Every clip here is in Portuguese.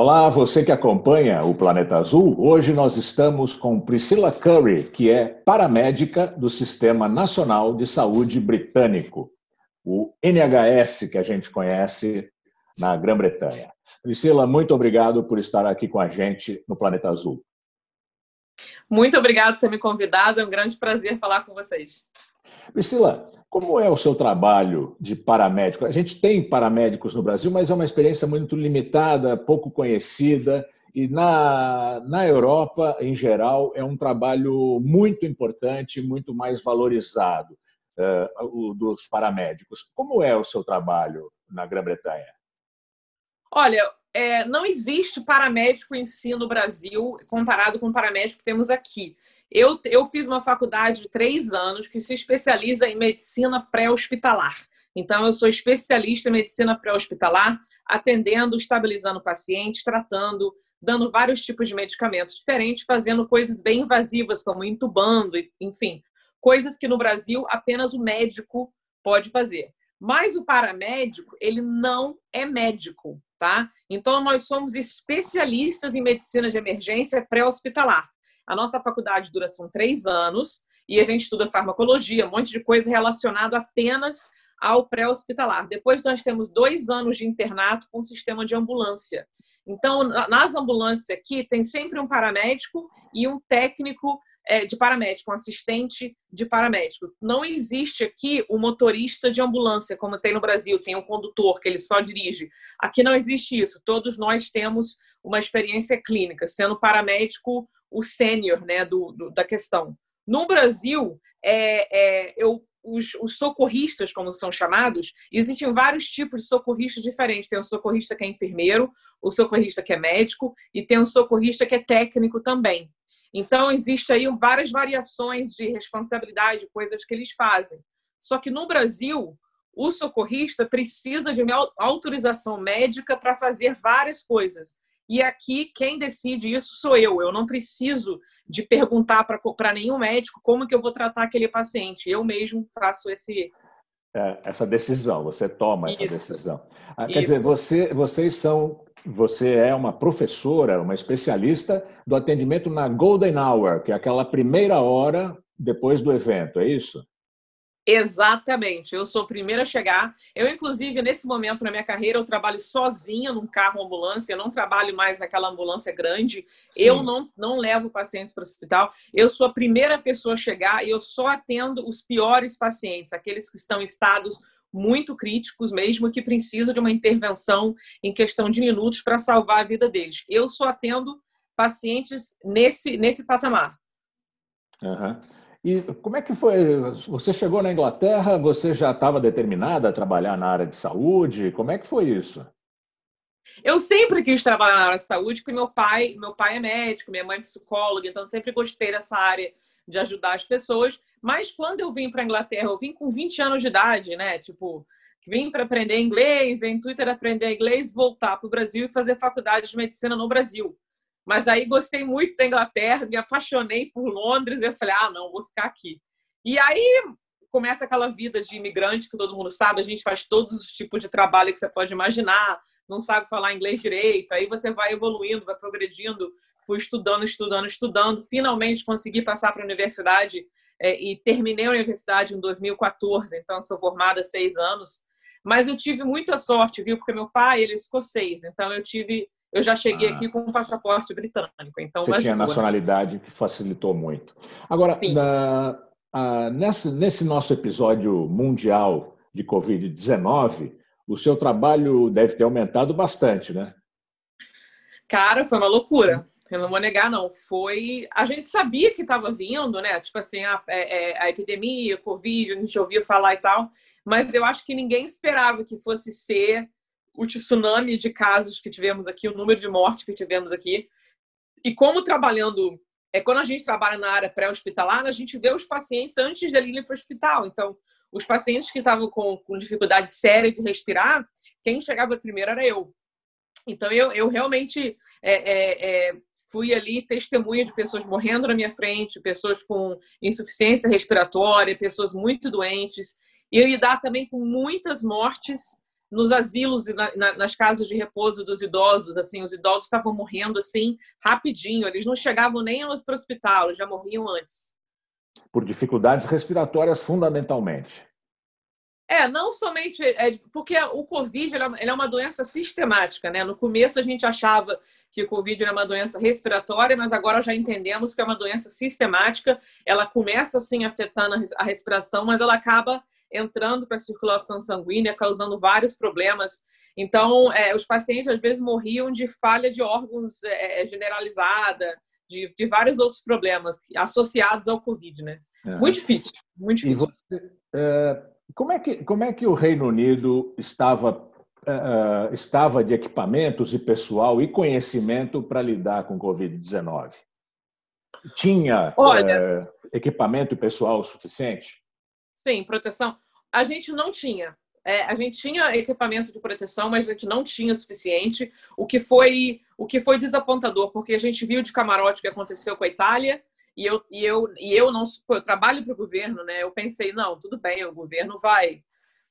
Olá, você que acompanha o Planeta Azul. Hoje nós estamos com Priscila Curry, que é paramédica do Sistema Nacional de Saúde Britânico, o NHS, que a gente conhece na Grã-Bretanha. Priscila, muito obrigado por estar aqui com a gente no Planeta Azul. Muito obrigado por ter me convidado, é um grande prazer falar com vocês. Priscila, como é o seu trabalho de paramédico? A gente tem paramédicos no Brasil, mas é uma experiência muito limitada, pouco conhecida. E na, na Europa, em geral, é um trabalho muito importante, muito mais valorizado, uh, o dos paramédicos. Como é o seu trabalho na Grã-Bretanha? Olha, é, não existe paramédico em si no Brasil comparado com o paramédico que temos aqui. Eu, eu fiz uma faculdade de três anos que se especializa em medicina pré-hospitalar. Então, eu sou especialista em medicina pré-hospitalar, atendendo, estabilizando pacientes, tratando, dando vários tipos de medicamentos diferentes, fazendo coisas bem invasivas, como intubando, enfim, coisas que no Brasil apenas o médico pode fazer. Mas o paramédico, ele não é médico, tá? Então, nós somos especialistas em medicina de emergência pré-hospitalar. A nossa faculdade dura são três anos e a gente estuda farmacologia, um monte de coisa relacionado apenas ao pré-hospitalar. Depois nós temos dois anos de internato com sistema de ambulância. Então, nas ambulâncias aqui, tem sempre um paramédico e um técnico é, de paramédico, um assistente de paramédico. Não existe aqui o motorista de ambulância, como tem no Brasil, tem um condutor que ele só dirige. Aqui não existe isso. Todos nós temos uma experiência clínica, sendo paramédico o sênior né, do, do, da questão. No Brasil, é, é, eu, os, os, socorristas, como são chamados, existem vários tipos de socorristas diferentes. Tem o socorrista que é enfermeiro, o socorrista que é médico e tem o socorrista que é técnico também. Então, existe aí várias variações de responsabilidade, coisas que eles fazem. Só que no Brasil, o socorrista precisa de autorização médica para fazer várias coisas. E aqui, quem decide isso sou eu. Eu não preciso de perguntar para nenhum médico como que eu vou tratar aquele paciente. Eu mesmo faço esse... É, essa decisão, você toma essa isso. decisão. Ah, quer isso. dizer, você, vocês são... Você é uma professora, uma especialista do atendimento na Golden Hour, que é aquela primeira hora depois do evento, é isso? Exatamente, eu sou a primeira a chegar. Eu, inclusive, nesse momento na minha carreira, eu trabalho sozinha num carro ambulância, eu não trabalho mais naquela ambulância grande, Sim. eu não, não levo pacientes para o hospital. Eu sou a primeira pessoa a chegar e eu só atendo os piores pacientes, aqueles que estão em estados muito críticos, mesmo que precisam de uma intervenção em questão de minutos para salvar a vida deles. Eu só atendo pacientes nesse, nesse patamar. Uhum. E como é que foi? Você chegou na Inglaterra, você já estava determinada a trabalhar na área de saúde? Como é que foi isso? Eu sempre quis trabalhar na área de saúde, porque meu pai, meu pai é médico, minha mãe é psicóloga, então sempre gostei dessa área de ajudar as pessoas. Mas quando eu vim para a Inglaterra, eu vim com 20 anos de idade, né? Tipo, vim para aprender inglês, em Twitter aprender inglês, voltar para o Brasil e fazer faculdade de medicina no Brasil. Mas aí gostei muito da Inglaterra, me apaixonei por Londres, eu falei, ah, não, vou ficar aqui. E aí começa aquela vida de imigrante que todo mundo sabe, a gente faz todos os tipos de trabalho que você pode imaginar, não sabe falar inglês direito, aí você vai evoluindo, vai progredindo, fui estudando, estudando, estudando, finalmente consegui passar para a universidade é, e terminei a universidade em 2014, então sou formada há seis anos, mas eu tive muita sorte, viu, porque meu pai, ele é escocês, então eu tive eu já cheguei ah. aqui com um passaporte britânico. Então, Você tinha nacionalidade que facilitou muito. Agora, sim, sim. A, nesse, nesse nosso episódio mundial de Covid-19, o seu trabalho deve ter aumentado bastante, né? Cara, foi uma loucura. Eu não vou negar, não. Foi. A gente sabia que estava vindo, né? Tipo assim, a, é, é, a epidemia, a Covid, a gente ouvia falar e tal. Mas eu acho que ninguém esperava que fosse ser o tsunami de casos que tivemos aqui, o número de mortes que tivemos aqui. E como trabalhando, é quando a gente trabalha na área pré-hospitalar, a gente vê os pacientes antes de irem para o hospital. Então, os pacientes que estavam com, com dificuldade séria de respirar, quem chegava primeiro era eu. Então, eu, eu realmente é, é, é, fui ali testemunha de pessoas morrendo na minha frente, pessoas com insuficiência respiratória, pessoas muito doentes, e lidar também com muitas mortes nos asilos e na, na, nas casas de repouso dos idosos, assim, os idosos estavam morrendo assim rapidinho, eles não chegavam nem para o hospital, já morriam antes. Por dificuldades respiratórias, fundamentalmente. É, não somente é, porque o Covid ele é uma doença sistemática, né? No começo a gente achava que o Covid era uma doença respiratória, mas agora já entendemos que é uma doença sistemática. Ela começa assim afetando a respiração, mas ela acaba entrando para a circulação sanguínea, causando vários problemas. Então, é, os pacientes às vezes morriam de falha de órgãos é, é generalizada, de, de, vários outros problemas associados ao Covid, né? É. Muito difícil, muito difícil. E você, é, como, é que, como é que o Reino Unido estava Uh, estava de equipamentos e pessoal e conhecimento para lidar com Covid-19? Tinha Olha, equipamento e pessoal suficiente? Sim, proteção. A gente não tinha. É, a gente tinha equipamento de proteção, mas a gente não tinha o suficiente, o que foi o que foi desapontador, porque a gente viu de camarote o que aconteceu com a Itália, e eu, e eu, e eu não eu trabalho para o governo, né? Eu pensei, não, tudo bem, o governo vai,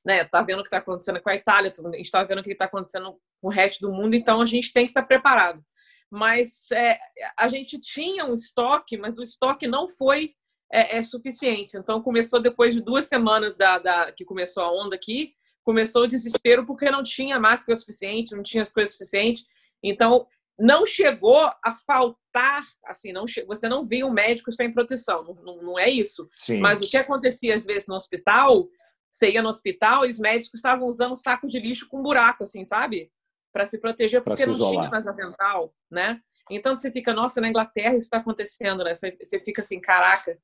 né? Tá vendo o que está acontecendo com a Itália, a gente está vendo o que está acontecendo com o resto do mundo, então a gente tem que estar tá preparado. Mas é, a gente tinha um estoque, mas o estoque não foi é, é, suficiente. Então começou depois de duas semanas da, da, que começou a onda aqui, começou o desespero porque não tinha máscara suficiente, não tinha as coisas suficientes. Então não chegou a faltar, assim, não você não via um médico sem proteção, não, não, não é isso. Sim. Mas o que acontecia às vezes no hospital, você ia no hospital e os médicos estavam usando saco de lixo com buraco, assim, sabe? Para se proteger, porque não isolar. tinha mais avental, né? Então você fica, nossa, na Inglaterra isso está acontecendo, né? Você, você fica assim, caraca,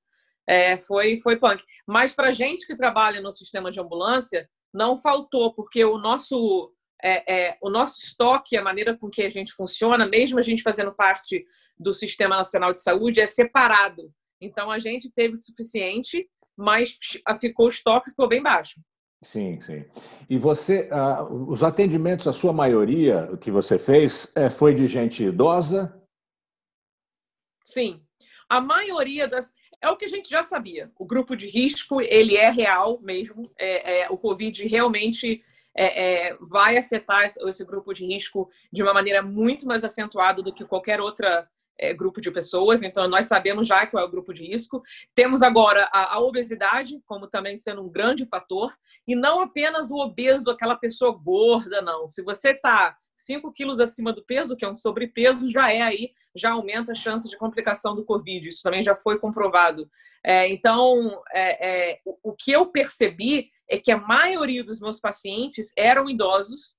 é, foi, foi punk. Mas para gente que trabalha no sistema de ambulância, não faltou, porque o nosso, é, é, o nosso estoque, a maneira com que a gente funciona, mesmo a gente fazendo parte do Sistema Nacional de Saúde, é separado. Então a gente teve o suficiente, mas ficou o estoque ficou bem baixo. Sim, sim. E você, os atendimentos, a sua maioria que você fez, é, foi de gente idosa? Sim. A maioria das é o que a gente já sabia. O grupo de risco ele é real mesmo. É, é, o Covid realmente é, é vai afetar esse grupo de risco de uma maneira muito mais acentuada do que qualquer outra é, grupo de pessoas, então nós sabemos já qual é o grupo de risco. Temos agora a, a, obesidade como também sendo um grande fator, e não apenas o obeso, aquela pessoa gorda, não. Se você está 5 quilos acima do peso, que é um sobrepeso, já é aí, já aumenta a chance de complicação do Covid. Isso também já foi comprovado. É, então, é, é, o, o que eu percebi é que a maioria dos meus pacientes eram idosos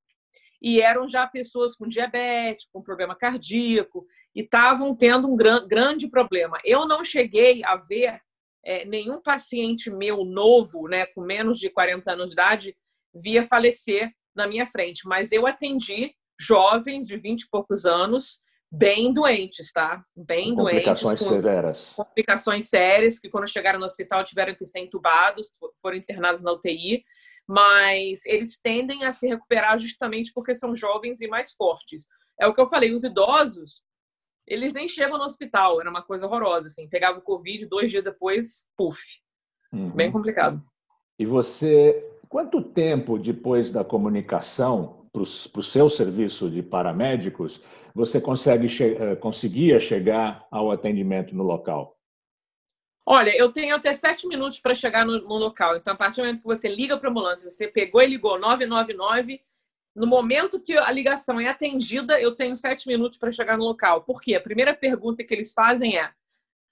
e eram já pessoas com diabetes, com problema cardíaco, e estavam tendo um gran, grande problema. Eu não cheguei a ver é, nenhum paciente meu novo, né, com menos de 40 anos de idade, via falecer na minha frente, mas eu atendi jovens de 20 e poucos anos, bem doentes, tá? Bem com doentes. Complicações com severas. Complicações sérias, que quando chegaram no hospital tiveram que ser entubados, foram internados na UTI, mas eles tendem a se recuperar justamente porque são jovens e mais fortes. É o que eu falei, os idosos, eles nem chegam no hospital, era uma coisa horrorosa, assim, pegava o Covid, dois dias depois, puf. Uhum. Bem complicado. E você, quanto tempo depois da comunicação para o seu serviço de paramédicos, você consegue che eh, conseguia chegar ao atendimento no local? Olha, eu tenho até sete minutos para chegar no, no, local. Então, a partir do momento que você liga para a ambulância, você pegou e ligou 999, no momento que a ligação é atendida, eu tenho sete minutos para chegar no local. Por quê? A primeira pergunta que eles fazem é: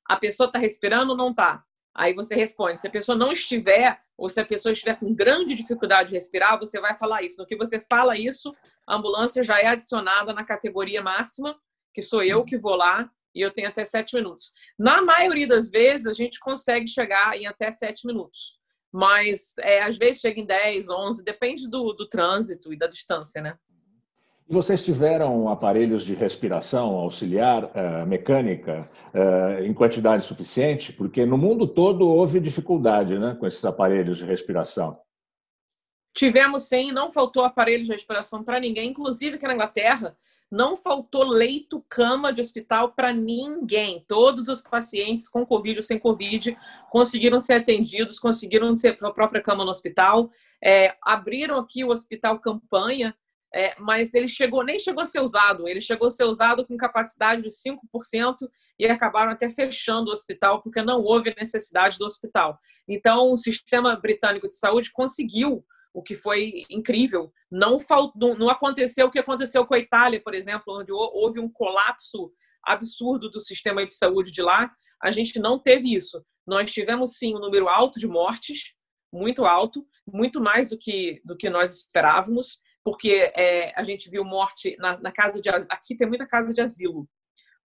a pessoa está respirando ou não está? Aí você responde. Se a pessoa não estiver, ou se a pessoa estiver com grande dificuldade de respirar, você vai falar isso. No que você fala isso, a ambulância já é adicionada na categoria máxima, que sou eu que vou lá, e eu tenho até sete minutos. Na maioria das vezes, a gente consegue chegar em até sete minutos. Mas, é, às vezes, chega em 10, 11, depende do, do trânsito e da distância, né? E vocês tiveram aparelhos de respiração auxiliar uh, mecânica uh, em quantidade suficiente? Porque no mundo todo houve dificuldade né, com esses aparelhos de respiração. Tivemos sim, não faltou aparelho de respiração para ninguém, inclusive aqui na Inglaterra, não faltou leito, cama de hospital para ninguém. Todos os pacientes com Covid ou sem Covid conseguiram ser atendidos, conseguiram ser a própria cama no hospital. É, abriram aqui o hospital campanha, é, mas ele chegou, nem chegou a ser usado. Ele chegou a ser usado com capacidade de 5% e acabaram até fechando o hospital porque não houve necessidade do hospital. Então, o sistema britânico de saúde conseguiu o que foi incrível. Não, faltou, não aconteceu o que aconteceu com a Itália, por exemplo, onde houve um colapso absurdo do sistema de saúde de lá. A gente não teve isso. Nós tivemos sim um número alto de mortes, muito alto, muito mais do que do que nós esperávamos, porque é, a gente viu morte na, na casa de aqui tem muita casa de asilo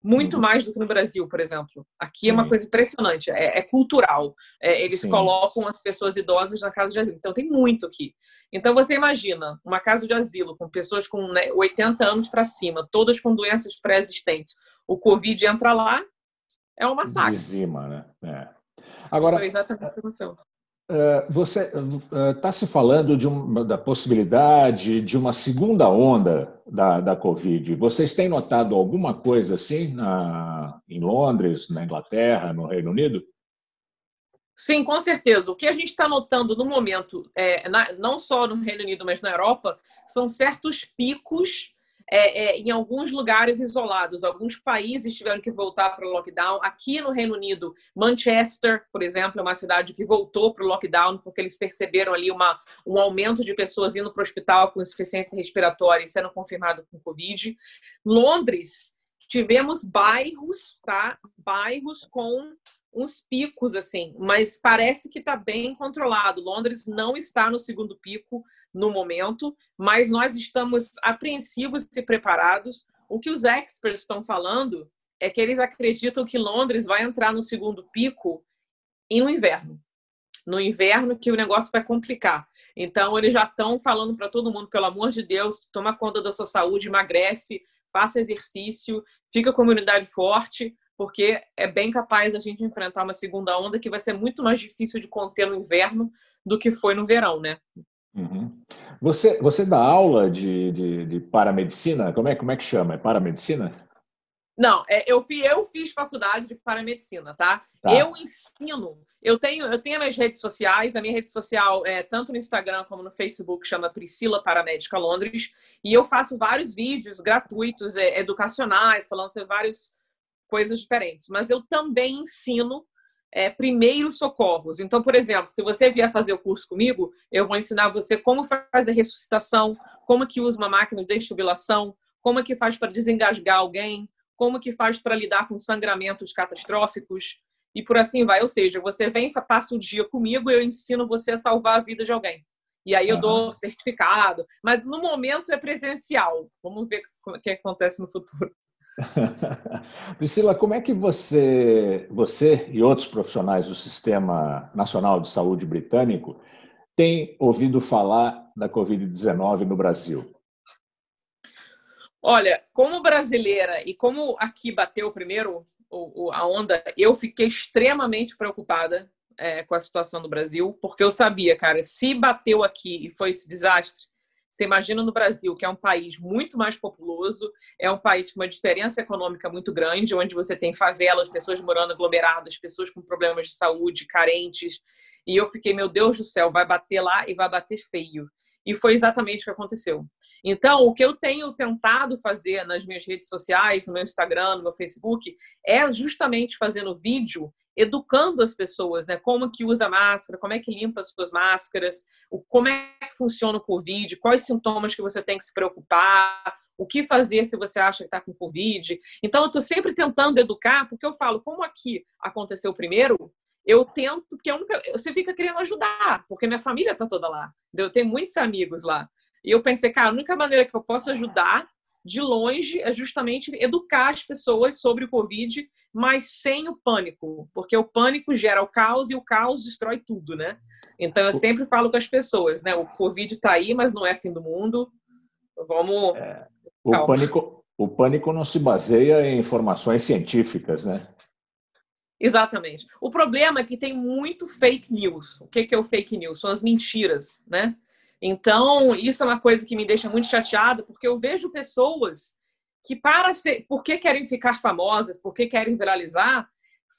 muito uhum. mais do que no Brasil, por exemplo. Aqui é uma coisa impressionante, é, é cultural. É, eles Sim. colocam as pessoas idosas na casa de asilo. Então, tem muito aqui. Então, você imagina uma casa de asilo com pessoas com né, 80 anos para cima, todas com doenças pré-existentes. O Covid entra lá, é uma massacre. Dizima, né? É. Agora, Foi exatamente o que aconteceu. Eh, você está eh, se falando de uma, da possibilidade de uma segunda onda da, da Covid. Vocês têm notado alguma coisa assim na, em Londres, na Inglaterra, no Reino Unido? Sim, com certeza. O que a gente está notando no momento, é, na, não só no Reino Unido, mas na Europa, são certos picos é, é, em alguns lugares isolados. Alguns países tiveram que voltar para o lockdown. Aqui no Reino Unido, Manchester, por exemplo, é uma cidade que voltou para o lockdown porque eles perceberam ali uma, um aumento de pessoas indo para o hospital com insuficiência respiratória e sendo confirmado com Covid. Londres, tivemos bairros, tá? Bairros com uns picos assim, mas parece que está bem controlado. Londres não está no segundo pico no momento, mas nós estamos apreensivos e preparados. O que os experts estão falando é que eles acreditam que Londres vai entrar no segundo pico no inverno. No inverno que o negócio vai complicar. Então eles já estão falando para todo mundo, pelo amor de Deus, toma conta da sua saúde, emagrece, faça exercício, fica com a imunidade forte, porque é bem capaz a gente enfrentar uma segunda onda que vai ser muito mais difícil de conter no inverno do que foi no verão, né? Uhum. Você, você dá aula de, de, de, paramedicina? Como é, como é que chama? É paramedicina? Não, é, eu, fiz, eu fiz faculdade de paramedicina, tá? tá? Eu ensino. Eu tenho, eu tenho minhas redes sociais, a minha rede social é tanto no Instagram como no Facebook, chama Priscila Paramédica Londres, e eu faço vários vídeos gratuitos, é, educacionais, falando sobre vários coisas diferentes. Mas eu também ensino é, primeiros socorros. Então, por exemplo, se você vier fazer o curso comigo, eu vou ensinar você como fazer ressuscitação, como que usa uma máquina de defibrilação, como que faz para desengasgar alguém, como que faz para lidar com sangramentos catastróficos e por assim vai. Ou seja, você vem, passa o dia comigo, eu ensino você a salvar a vida de alguém. E aí eu uhum. dou certificado, mas no momento é presencial. Vamos ver o que acontece no futuro. Priscila, como é que você, você e outros profissionais do Sistema Nacional de Saúde britânico têm ouvido falar da Covid-19 no Brasil? Olha, como brasileira e como aqui bateu primeiro a onda, eu fiquei extremamente preocupada é, com a situação do Brasil, porque eu sabia, cara, se bateu aqui e foi esse desastre, você imagina no Brasil, que é um país muito mais populoso, é um país com uma diferença econômica muito grande, onde você tem favelas, pessoas morando aglomeradas, pessoas com problemas de saúde, carentes. E eu fiquei, meu Deus do céu, vai bater lá e vai bater feio. E foi exatamente o que aconteceu. Então, o que eu tenho tentado fazer nas minhas redes sociais, no meu Instagram, no meu Facebook, é justamente fazendo vídeo educando as pessoas, né? Como que usa máscara, como é que limpa as suas máscaras, como é que funciona o Covid, quais sintomas que você tem que se preocupar, o que fazer se você acha que está com Covid. Então, eu estou sempre tentando educar, porque eu falo, como aqui aconteceu primeiro, eu tento, porque eu nunca, você fica querendo ajudar, porque minha família está toda lá. Eu tenho muitos amigos lá. E eu pensei, cara, a única maneira que eu posso ajudar de longe é justamente educar as pessoas sobre o Covid, mas sem o pânico, porque o pânico gera o caos e o caos destrói tudo, né? Então eu sempre falo com as pessoas, né? O Covid está aí, mas não é fim do mundo. Vamos. É, o, pânico, o pânico não se baseia em informações científicas, né? Exatamente. O problema é que tem muito fake news. O que é o fake news? São as mentiras, né? Então, isso é uma coisa que me deixa muito chateada, porque eu vejo pessoas que, para ser, porque querem ficar famosas, porque querem viralizar,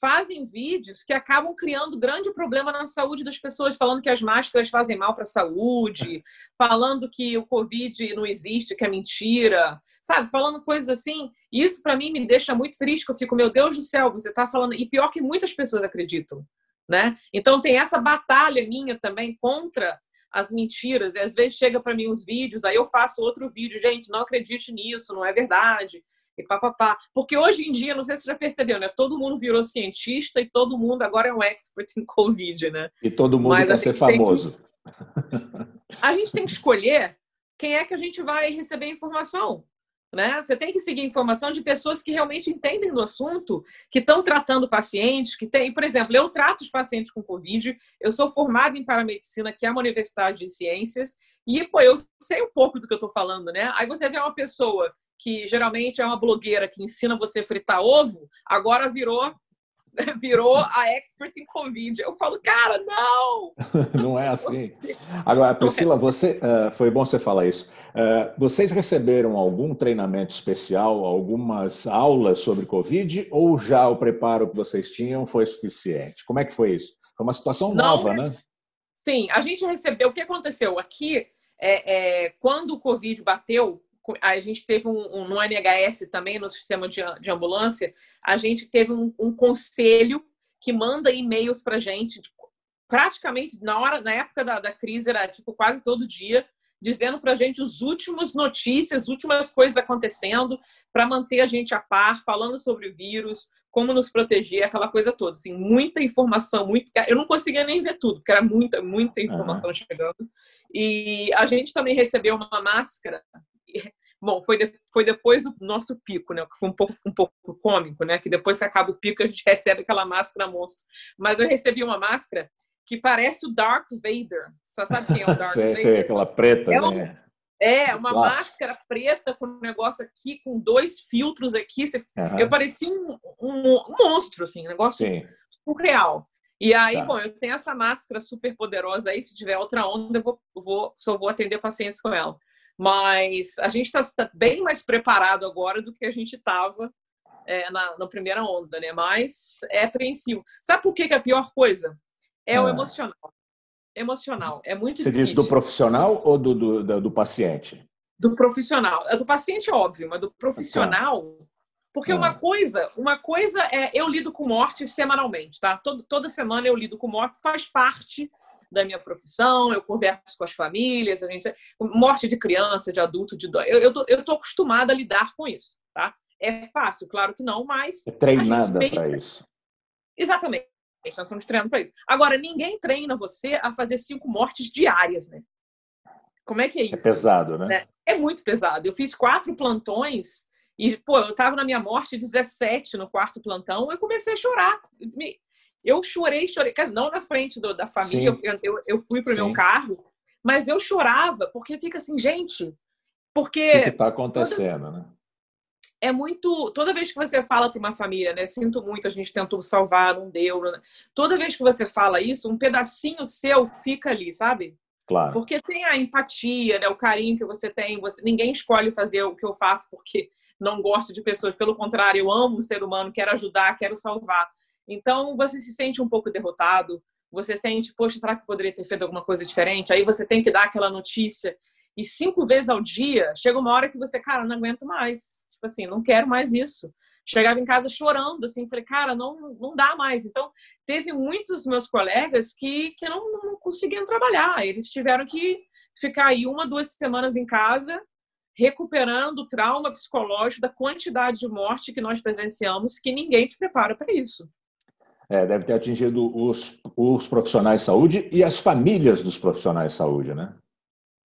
fazem vídeos que acabam criando grande problema na saúde das pessoas, falando que as máscaras fazem mal para a saúde, falando que o Covid não existe, que é mentira, sabe? Falando coisas assim. Isso, para mim, me deixa muito triste, que eu fico, meu Deus do céu, você está falando. E pior que muitas pessoas acreditam. Né? Então, tem essa batalha minha também contra as mentiras. E às vezes chega para mim os vídeos, aí eu faço outro vídeo, gente, não acredite nisso, não é verdade. E papapá. Porque hoje em dia, não sei se você já percebeu, né? Todo mundo virou cientista e todo mundo agora é um expert em Covid, né? E todo mundo Mas quer ser famoso. Que... A gente tem que escolher quem é que a gente vai receber informação. Né? Você tem que seguir informação de pessoas que realmente entendem do assunto, que estão tratando pacientes, que tem, por exemplo, eu trato os pacientes com Covid, eu sou formada em paramedicina, que é uma universidade de ciências, e pô, eu sei um pouco do que eu estou falando, né? Aí você vê uma pessoa que geralmente é uma blogueira que ensina você a fritar ovo, agora virou virou a expert em Covid. Eu falo, cara, não! não é assim. Agora, Priscila, você, uh, foi bom você falar isso. Uh, vocês receberam algum treinamento especial, algumas aulas sobre Covid, ou já o preparo que vocês tinham foi suficiente? Como é que foi isso? Foi uma situação não, nova, né? Sim, a gente recebeu. O que aconteceu? Aqui, é, é, quando o Covid bateu, a gente teve um, um, no NHS também, no sistema de, de ambulância, a gente teve um, um conselho que manda e-mails para gente, praticamente na hora, na época da, da crise, era tipo quase todo dia, dizendo para a gente as últimas notícias, as últimas coisas acontecendo, para manter a gente a par, falando sobre o vírus, como nos proteger, aquela coisa toda. Assim, muita informação, muito. Eu não conseguia nem ver tudo, porque era muita, muita informação uhum. chegando. E a gente também recebeu uma máscara Bom, foi, de, foi depois do nosso pico, né? Que foi um pouco, um pouco cômico, né? Que depois que acaba o pico, a gente recebe aquela máscara monstro. Mas eu recebi uma máscara que parece o Darth Vader. Você sabe quem é o Darth sei, Vader? Sei, aquela preta, é né? É, uma Nossa. máscara preta com um negócio aqui, com dois filtros aqui. Uhum. Eu parecia um, um, um, monstro, assim, um negócio Sim. surreal. E aí, tá. bom, eu tenho essa máscara super poderosa aí. Se tiver outra onda, eu vou, vou, só vou atender pacientes com ela. Mas a gente está tá bem mais preparado agora do que a gente estava é, na, na, primeira onda, né? Mas é apreensivo. Sabe por que, que é a pior coisa? É ah. o emocional. Emocional. É muito Você difícil. diz do profissional ou do, do, do, do paciente? Do profissional. Do paciente, é óbvio, mas do profissional. Porque ah. uma coisa, uma coisa é eu lido com morte semanalmente, tá? Todo, toda semana eu lido com morte, faz parte da minha profissão, eu converso com as famílias, a gente morte de criança, de adulto, de dó. Eu, eu, tô, eu tô acostumada a lidar com isso, tá? É fácil, claro que não, mas. É treinada para isso. Exatamente. Nós estamos treinando para isso. Agora, ninguém treina você a fazer cinco mortes diárias, né? Como é que é, é isso? É pesado, né? É, é muito pesado. Eu fiz quatro plantões e, pô, eu tava na minha morte 17 no quarto plantão, eu comecei a chorar. Eu chorei, chorei, não na frente do, da família, eu, eu, eu, fui para o meu carro, mas eu chorava, porque fica assim, gente, porque. O que está acontecendo, toda, né? É muito. Toda vez que você fala para uma família, né? Sinto muito, a gente tentou salvar, não deu. Né? Toda vez que você fala isso, um pedacinho seu fica ali, sabe? Claro. Porque tem a empatia, né? o carinho que você tem. Você, ninguém escolhe fazer o que eu faço porque não gosta de pessoas. Pelo contrário, eu amo o ser humano, quero ajudar, quero salvar. Então, você se sente um pouco derrotado, você sente, poxa, será que poderia ter feito alguma coisa diferente? Aí você tem que dar aquela notícia. E cinco vezes ao dia, chega uma hora que você, cara, não aguento mais. Tipo assim, não quero mais isso. Chegava em casa chorando, assim, falei, cara, não, não dá mais. Então, teve muitos meus colegas que, que não, não trabalhar. Eles tiveram que ficar aí uma, duas semanas em casa, recuperando o trauma psicológico da quantidade de morte que nós presenciamos, que ninguém te prepara para isso é, deve ter atingido os, os profissionais de saúde e as famílias dos profissionais de saúde, né?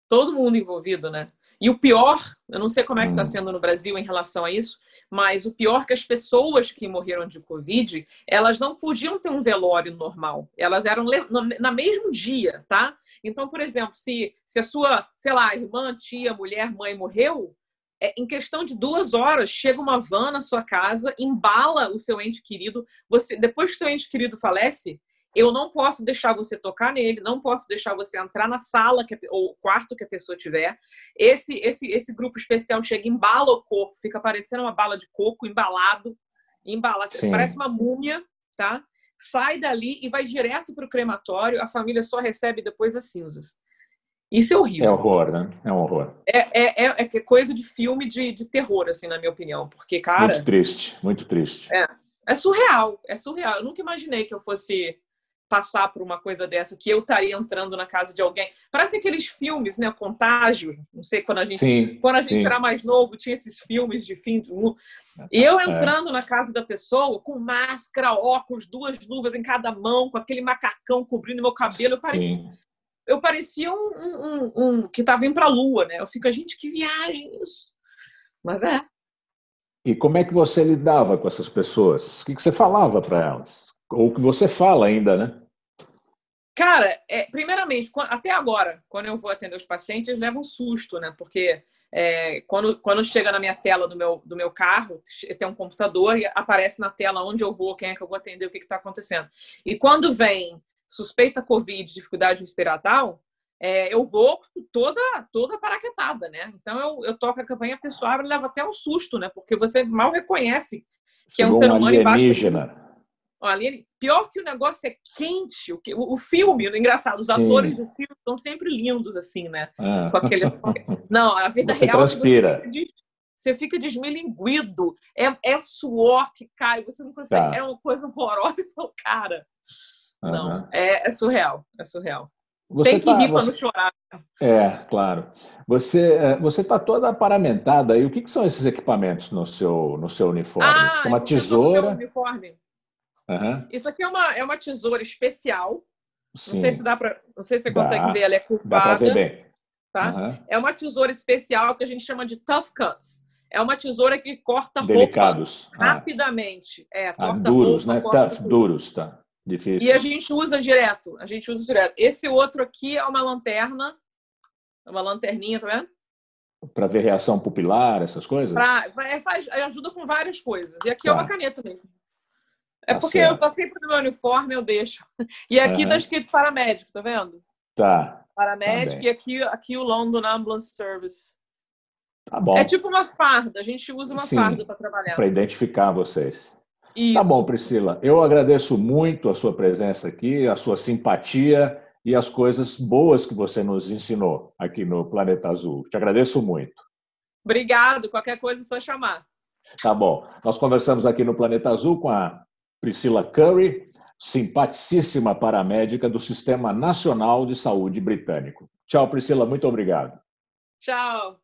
Todo mundo envolvido, né? E o pior, eu não sei como é que está hum. sendo no Brasil em relação a isso, mas o pior é que as pessoas que morreram de Covid, elas não podiam ter um velório normal. Elas eram na mesmo dia, tá? Então, por exemplo, se, se a sua, sei lá, irmã, tia, mulher, mãe morreu, é, em questão de duas horas, chega uma van na sua casa, embala o seu ente querido. Você, depois que o seu ente querido falece, eu não posso deixar você tocar nele, não posso deixar você entrar na sala que, ou quarto que a pessoa tiver. Esse, esse, esse grupo especial chega, embala o corpo, fica parecendo uma bala de coco, embalado, embalado, Sim. parece uma múmia, tá? Sai dali e vai direto para o crematório, a família só recebe depois as cinzas. Isso é horrível. É horror, né? É um horror. É, é, é, é coisa de filme de, de terror, assim, na minha opinião. Porque, cara. Muito triste, muito triste. É, é surreal, é surreal. Eu nunca imaginei que eu fosse passar por uma coisa dessa, que eu estaria entrando na casa de alguém. Parece aqueles filmes, né? Contágio. Não sei, quando a gente, sim, quando a gente sim. era mais novo, tinha esses filmes de fim de mundo. E eu é. entrando é. na casa da pessoa com máscara, óculos, duas luvas em cada mão, com aquele macacão cobrindo meu cabelo, eu parecia, eu parecia um, um, um, um que estava indo para a lua, né? Eu fico, gente, que viagem isso. Mas é. E como é que você lidava com essas pessoas? O que você falava para elas? Ou o que você fala ainda, né? Cara, é, primeiramente, até agora, quando eu vou atender os pacientes, leva um susto, né? Porque é, quando, quando chega na minha tela do meu, do meu carro, tem um computador e aparece na tela onde eu vou, quem é que eu vou atender, o que está acontecendo. E quando vem suspeita Covid, dificuldade respiratória, é, eu vou toda toda paraquetada, né? Então eu, eu toco a campanha pessoal e leva até um susto, né? Porque você mal reconhece que é um ser humano embaixo. Olha, pior que o negócio é quente. O, o, o filme, engraçado, os atores Sim. do filme estão sempre lindos, assim, né? Ah. Com aquele. Não, a vida você real. Transpira. Você fica, você fica desmilinguido. É, é suor que cai, você não consegue. Tá. É uma coisa horrorosa. Cara, não, é, é, surreal. É surreal. Você Tem que tá, rir você... quando chorar. É, claro. Você é, você está toda paramentada. E o que, que, são esses equipamentos no seu no seu uniforme? Ah, uma tesoura. Uniforme. Uhum. Isso aqui é uma, é uma tesoura especial. Sim. Não sei se dá para, não sei se você dá, consegue ver, ela é curvada. Dá para ver bem. Tá? Uhum. É uma tesoura especial que a gente chama de tough cuts. É uma tesoura que corta Delicados. roupa ah. rapidamente. É, ah, corta duros, roupa, né? Tough, duros, tá. Difícil. E a gente usa direto. A gente usa direto. Esse outro aqui é uma lanterna, uma lanterninha, tá vendo? Para ver reação pupilar, essas coisas? Pra, é, faz, ajuda com várias coisas. E aqui tá. é uma caneta mesmo. É tá porque certo. eu tô sempre no meu uniforme, eu deixo. E aqui uhum. tá escrito paramédico, tá vendo? Tá. Paramédico tá e aqui, aqui o London Ambulance Service. Tá bom. É tipo uma farda, a gente usa uma Sim, farda para trabalhar. Para identificar vocês. Isso. Tá bom, Priscila. Eu agradeço muito a sua presença aqui, a sua simpatia e as coisas boas que você nos ensinou aqui no Planeta Azul. Te agradeço muito. Obrigado. Qualquer coisa é só chamar. Tá bom. Nós conversamos aqui no Planeta Azul com a Priscila Curry, simpaticíssima paramédica do Sistema Nacional de Saúde Britânico. Tchau, Priscila, muito obrigado. Tchau.